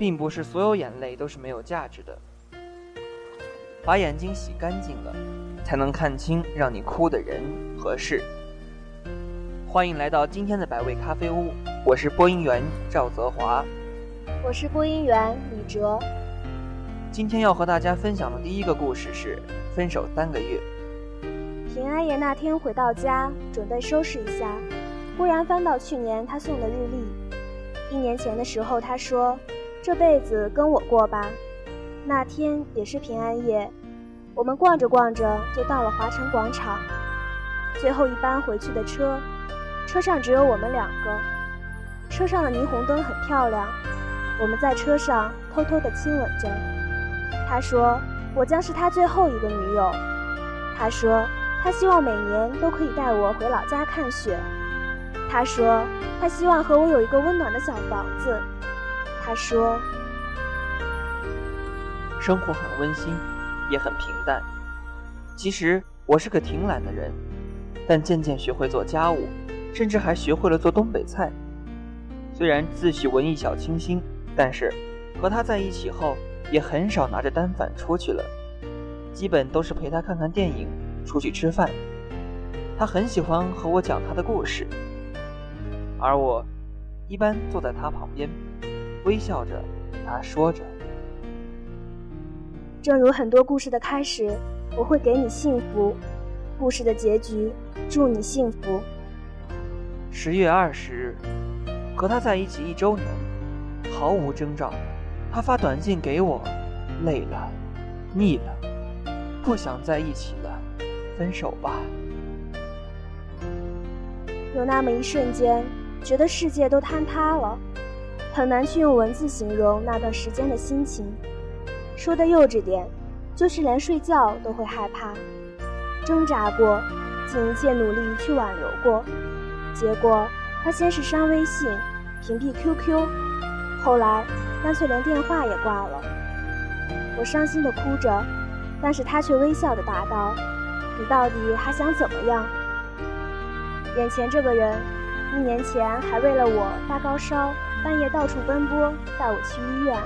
并不是所有眼泪都是没有价值的。把眼睛洗干净了，才能看清让你哭的人和事。欢迎来到今天的百味咖啡屋，我是播音员赵泽华，我是播音员李哲。今天要和大家分享的第一个故事是分手三个月。平安夜那天回到家，准备收拾一下，忽然翻到去年他送的日历。一年前的时候，他说：“这辈子跟我过吧。”那天也是平安夜，我们逛着逛着就到了华城广场，最后一班回去的车，车上只有我们两个，车上的霓虹灯很漂亮，我们在车上偷偷的亲吻着。他说我将是他最后一个女友，他说他希望每年都可以带我回老家看雪，他说他希望和我有一个温暖的小房子，他说。生活很温馨，也很平淡。其实我是个挺懒的人，但渐渐学会做家务，甚至还学会了做东北菜。虽然自诩文艺小清新，但是和他在一起后，也很少拿着单反出去了，基本都是陪他看看电影，出去吃饭。他很喜欢和我讲他的故事，而我一般坐在他旁边，微笑着与他说着。正如很多故事的开始，我会给你幸福；故事的结局，祝你幸福。十月二十日，和他在一起一周年，毫无征兆，他发短信给我，累了，腻了，不想在一起了，分手吧。有那么一瞬间，觉得世界都坍塌了，很难去用文字形容那段时间的心情。说的幼稚点，就是连睡觉都会害怕，挣扎过，尽一切努力去挽留过，结果他先是删微信，屏蔽 QQ，后来干脆连电话也挂了。我伤心的哭着，但是他却微笑的答道：“你到底还想怎么样？”眼前这个人，一年前还为了我发高烧，半夜到处奔波，带我去医院。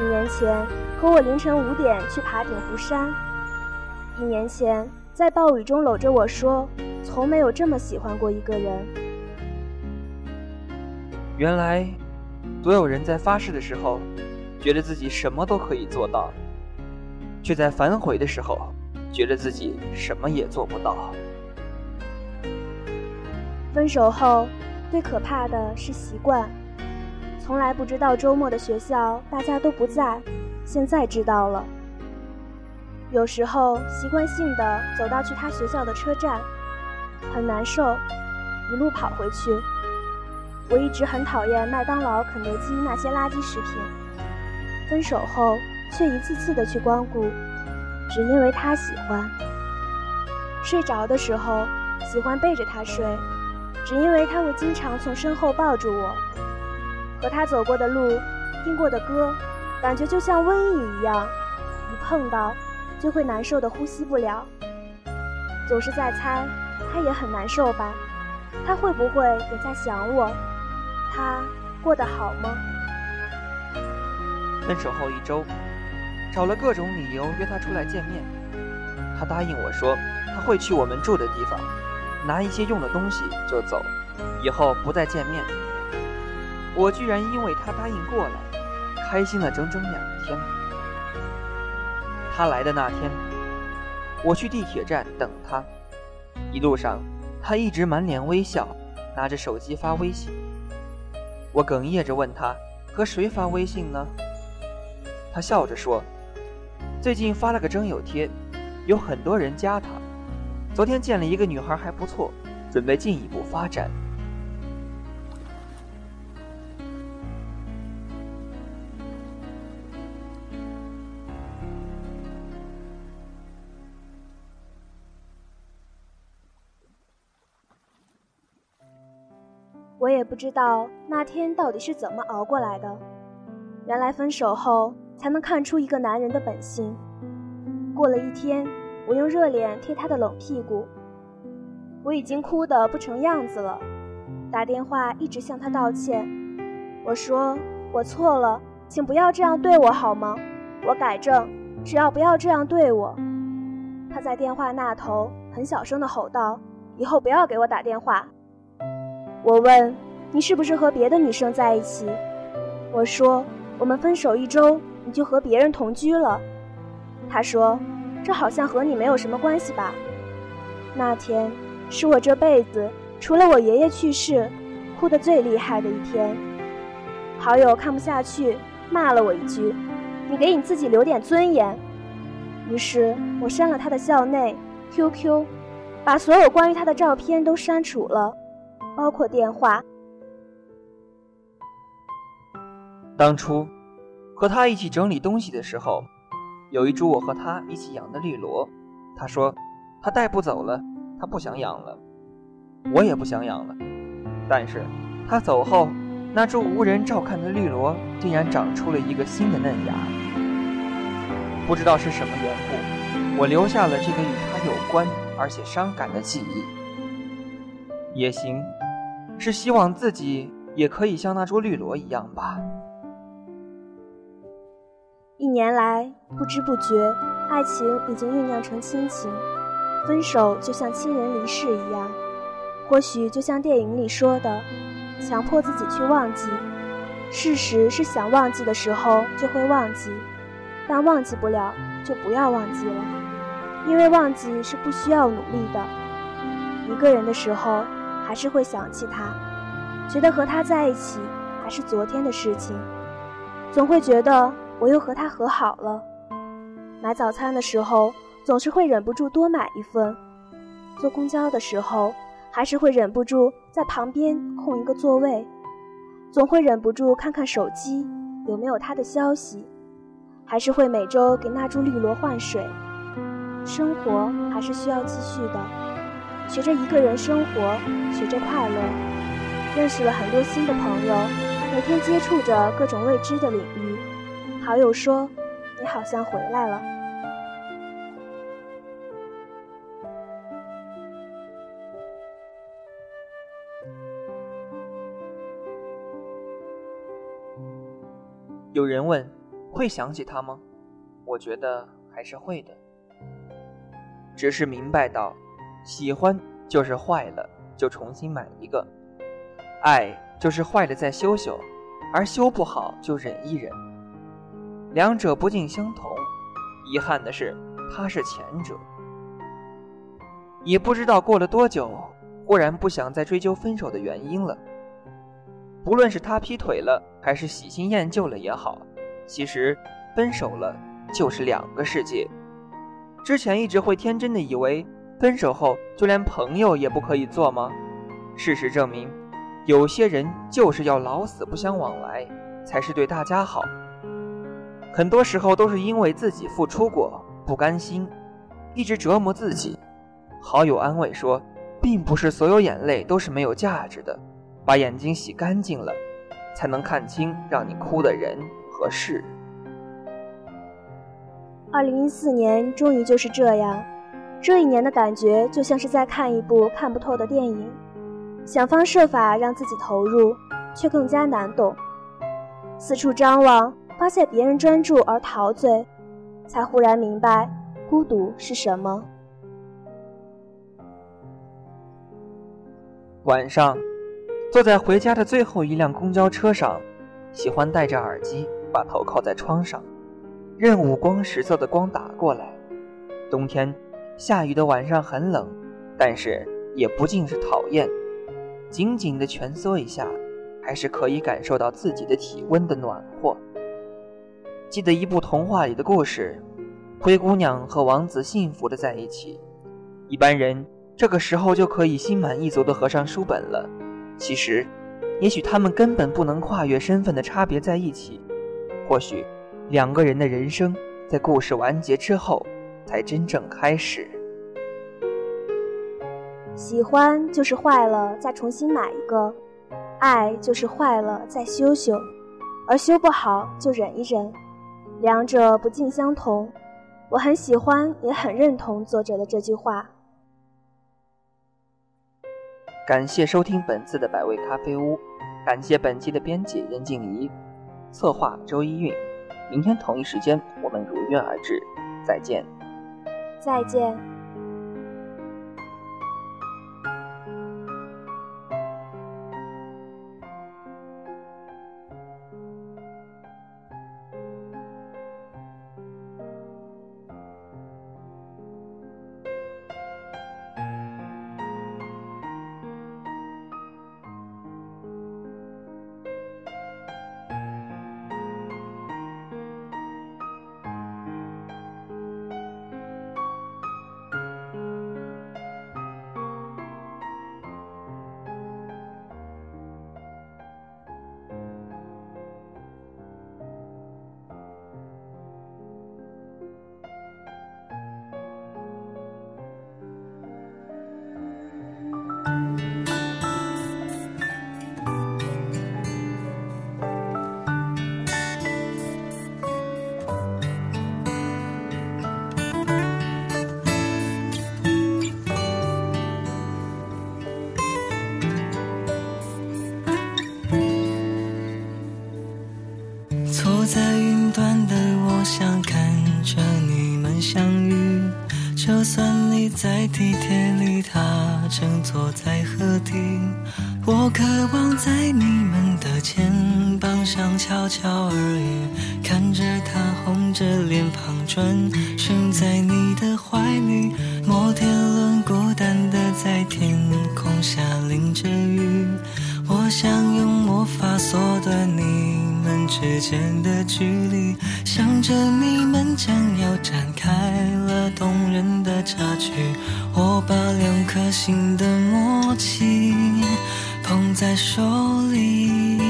一年前和我凌晨五点去爬鼎湖山，一年前在暴雨中搂着我说，从没有这么喜欢过一个人。原来，所有人在发誓的时候，觉得自己什么都可以做到，却在反悔的时候，觉得自己什么也做不到。分手后，最可怕的是习惯。从来不知道周末的学校大家都不在，现在知道了。有时候习惯性的走到去他学校的车站，很难受，一路跑回去。我一直很讨厌麦当劳、肯德基那些垃圾食品，分手后却一次次的去光顾，只因为他喜欢。睡着的时候喜欢背着他睡，只因为他会经常从身后抱住我。和他走过的路，听过的歌，感觉就像瘟疫一样，一碰到就会难受的呼吸不了。总是在猜，他也很难受吧？他会不会也在想我？他过得好吗？分手后一周，找了各种理由约他出来见面。他答应我说他会去我们住的地方，拿一些用的东西就走，以后不再见面。我居然因为他答应过来，开心了整整两天。他来的那天，我去地铁站等他，一路上他一直满脸微笑，拿着手机发微信。我哽咽着问他和谁发微信呢？他笑着说：“最近发了个征友贴，有很多人加他。昨天见了一个女孩还不错，准备进一步发展。”我也不知道那天到底是怎么熬过来的。原来分手后才能看出一个男人的本性。过了一天，我用热脸贴他的冷屁股，我已经哭得不成样子了，打电话一直向他道歉。我说我错了，请不要这样对我好吗？我改正，只要不要这样对我。他在电话那头很小声的吼道：“以后不要给我打电话。”我问：“你是不是和别的女生在一起？”我说：“我们分手一周，你就和别人同居了。”他说：“这好像和你没有什么关系吧？”那天是我这辈子除了我爷爷去世，哭得最厉害的一天。好友看不下去。骂了我一句：“你给你自己留点尊严。”于是我删了他的校内 QQ，把所有关于他的照片都删除了，包括电话。当初和他一起整理东西的时候，有一株我和他一起养的绿萝，他说他带不走了，他不想养了，我也不想养了。但是他走后。那株无人照看的绿萝，竟然长出了一个新的嫩芽。不知道是什么缘故，我留下了这个与他有关而且伤感的记忆。也行，是希望自己也可以像那株绿萝一样吧。一年来，不知不觉，爱情已经酝酿成亲情。分手就像亲人离世一样，或许就像电影里说的。强迫自己去忘记，事实是想忘记的时候就会忘记，但忘记不了就不要忘记了，因为忘记是不需要努力的。一个人的时候还是会想起他，觉得和他在一起还是昨天的事情，总会觉得我又和他和好了。买早餐的时候总是会忍不住多买一份，坐公交的时候。还是会忍不住在旁边空一个座位，总会忍不住看看手机有没有他的消息，还是会每周给那株绿萝换水。生活还是需要继续的，学着一个人生活，学着快乐，认识了很多新的朋友，每天接触着各种未知的领域。好友说：“你好像回来了。”有人问：“会想起他吗？”我觉得还是会的，只是明白到，喜欢就是坏了就重新买一个，爱就是坏了再修修，而修不好就忍一忍。两者不尽相同，遗憾的是他是前者。也不知道过了多久，忽然不想再追究分手的原因了。不论是他劈腿了，还是喜新厌旧了也好，其实分手了就是两个世界。之前一直会天真的以为，分手后就连朋友也不可以做吗？事实证明，有些人就是要老死不相往来，才是对大家好。很多时候都是因为自己付出过，不甘心，一直折磨自己。好友安慰说，并不是所有眼泪都是没有价值的。把眼睛洗干净了，才能看清让你哭的人和事。二零一四年终于就是这样，这一年的感觉就像是在看一部看不透的电影，想方设法让自己投入，却更加难懂。四处张望，发现别人专注而陶醉，才忽然明白孤独是什么。晚上。坐在回家的最后一辆公交车上，喜欢戴着耳机，把头靠在窗上，任五光十色的光打过来。冬天，下雨的晚上很冷，但是也不尽是讨厌。紧紧的蜷缩一下，还是可以感受到自己的体温的暖和。记得一部童话里的故事，灰姑娘和王子幸福的在一起。一般人这个时候就可以心满意足的合上书本了。其实，也许他们根本不能跨越身份的差别在一起。或许，两个人的人生在故事完结之后才真正开始。喜欢就是坏了再重新买一个，爱就是坏了再修修，而修不好就忍一忍。两者不尽相同。我很喜欢，也很认同作者的这句话。感谢收听本次的百味咖啡屋，感谢本期的编辑任静怡。策划周一韵。明天同一时间，我们如约而至。再见。再见。相遇。就算你在地铁里，他正坐在河堤，我渴望在你们的肩膀上悄悄耳语，看着他红着脸庞转身在你的怀里，摩天轮孤单的在天空下淋着雨，想用魔法缩短你。们之间的距离，想着你们将要展开了动人的插曲，我把两颗心的默契捧在手里。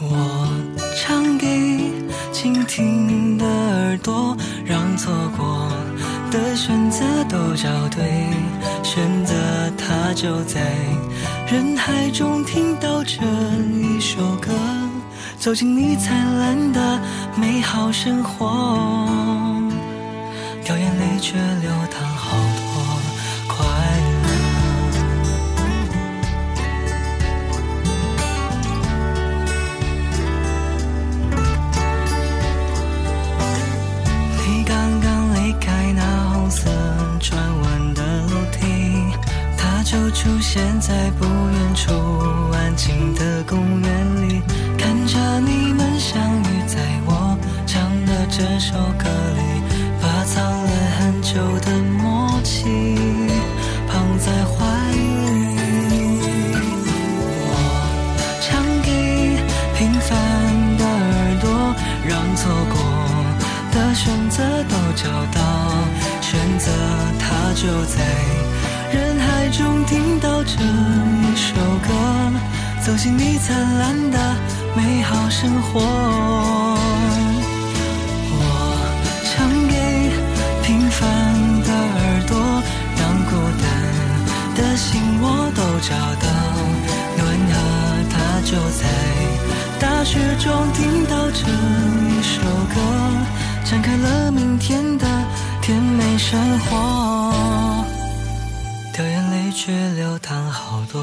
我唱给倾听的耳朵，让错过的选择都找对，就在。人海中听到这一首歌，走进你灿烂的美好生活，掉眼泪却流现在不远。处安静的公园里，看着你们相遇，在我唱的这首歌走进你灿烂的美好生活。我唱给平凡的耳朵，让孤单的心我都找到暖和，它就在大雪中听到这一首歌，展开了明天的甜美生活。掉眼泪，却流淌好多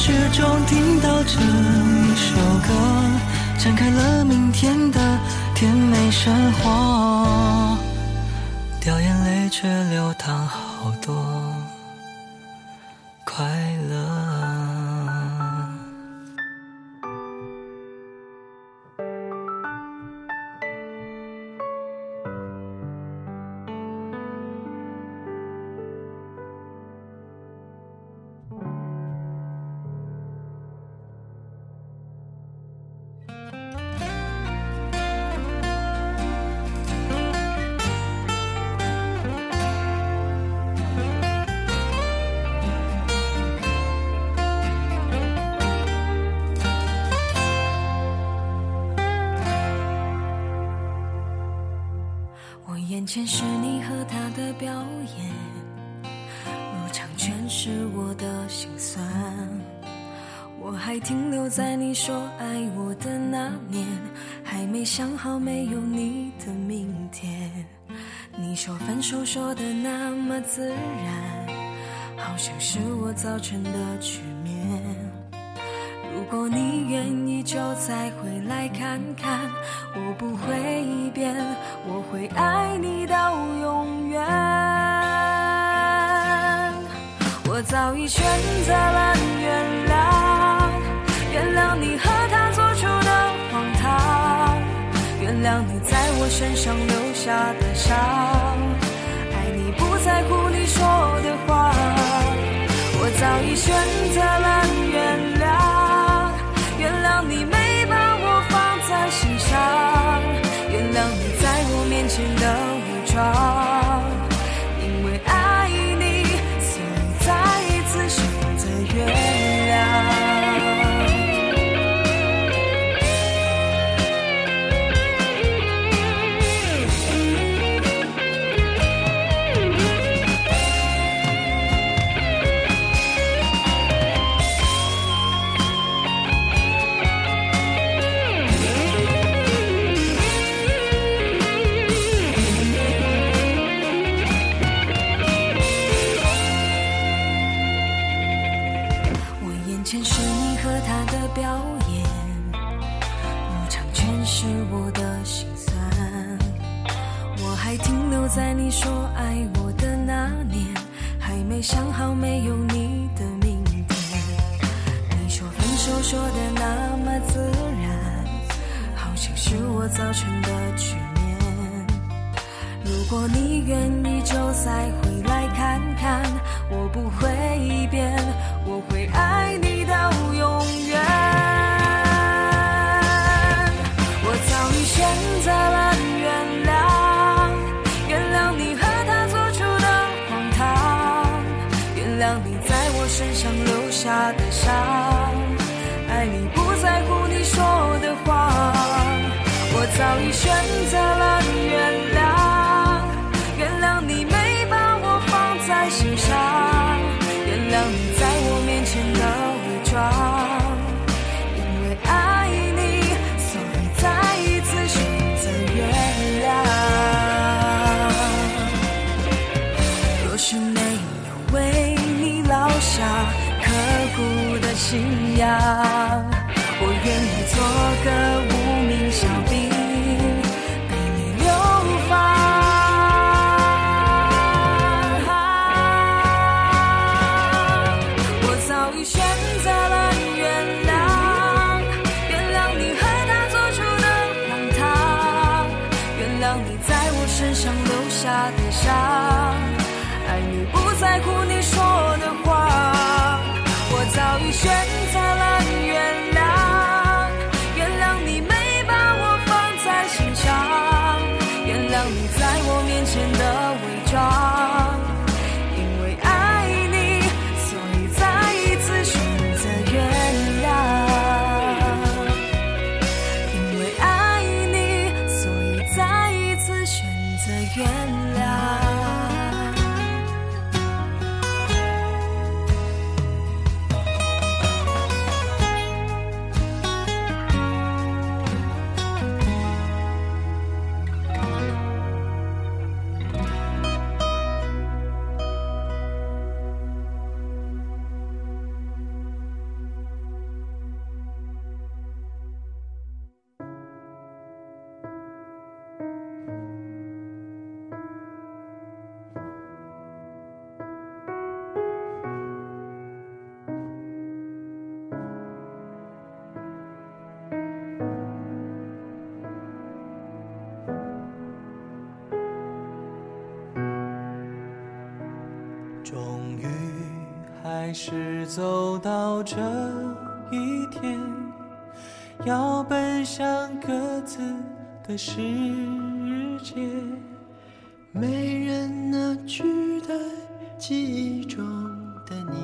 雪中听到这一首歌。展开了明天的甜美生活，掉眼泪却流淌好多快前是你和他的表演，入场全是我的心酸。我还停留在你说爱我的那年，还没想好没有你的明天。你说分手说的那么自然，好像是我造成的局。果你愿意，就再回来看看，我不会变，我会爱你到永远。我早已选择了原谅，原谅你和他做出的荒唐，原谅你在我身上留下的伤，爱你不在乎你说的话，我早已选择表演，入场全是我的心酸。我还停留在你说爱我的那年，还没想好没有你的明天。你说分手说的那么自然，好像是我造成的局面。如果你愿意，就再回来看看，我不会变，我会爱你到你在我身上留下的伤，爱你不在乎你说的话，我早已选择信终于还是走到这一天，要奔向各自的世界。没人能取代记忆中的你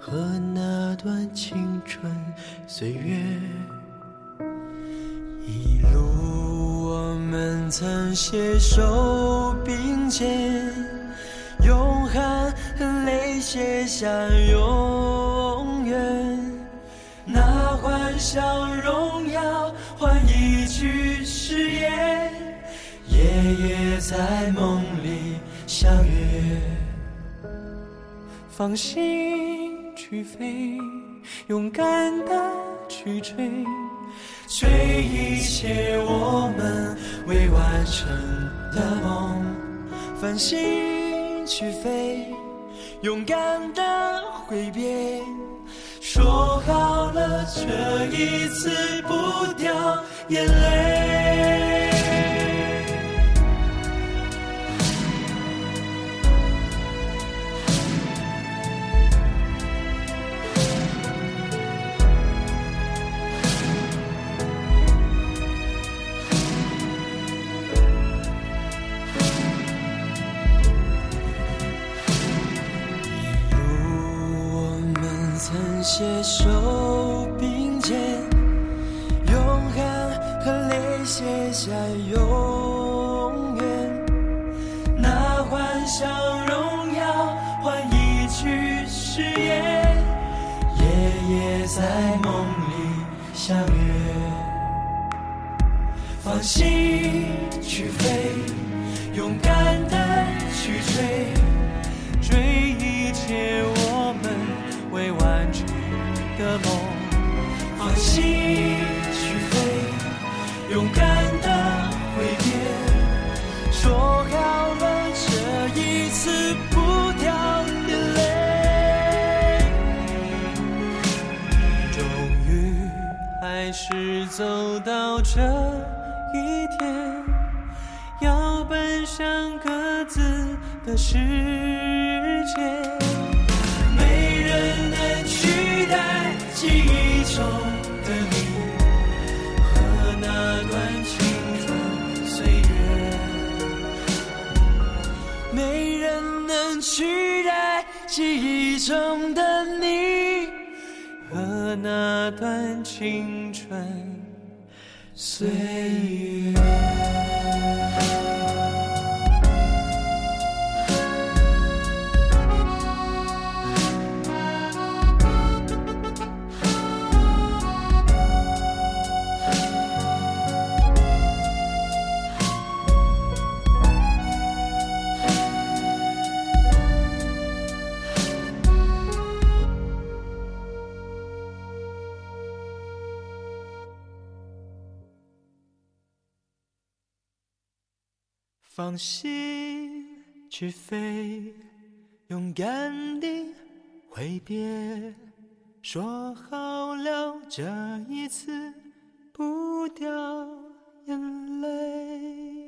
和那段青春岁月。一路我们曾携手并肩，用汗泪写下永远。那欢笑荣耀换一句誓言，夜夜在梦里相约。放心去飞，勇敢的去追，追一切我们未完成的梦。繁星去飞，勇敢的挥别。说好了，这一次不掉眼泪。曾携手并肩，用汗和泪写下永远。那欢笑荣耀换一句誓言，夜夜在梦里相约。放心去飞，勇敢的去。追放心去飞，勇敢的挥别。说好了，这一次不掉眼泪。终于还是走到这一天，要奔向各自的世界。没人能取代记忆中取代记忆中的你和那段青春岁月。放心去飞，勇敢地挥别，说好了这一次不掉眼泪。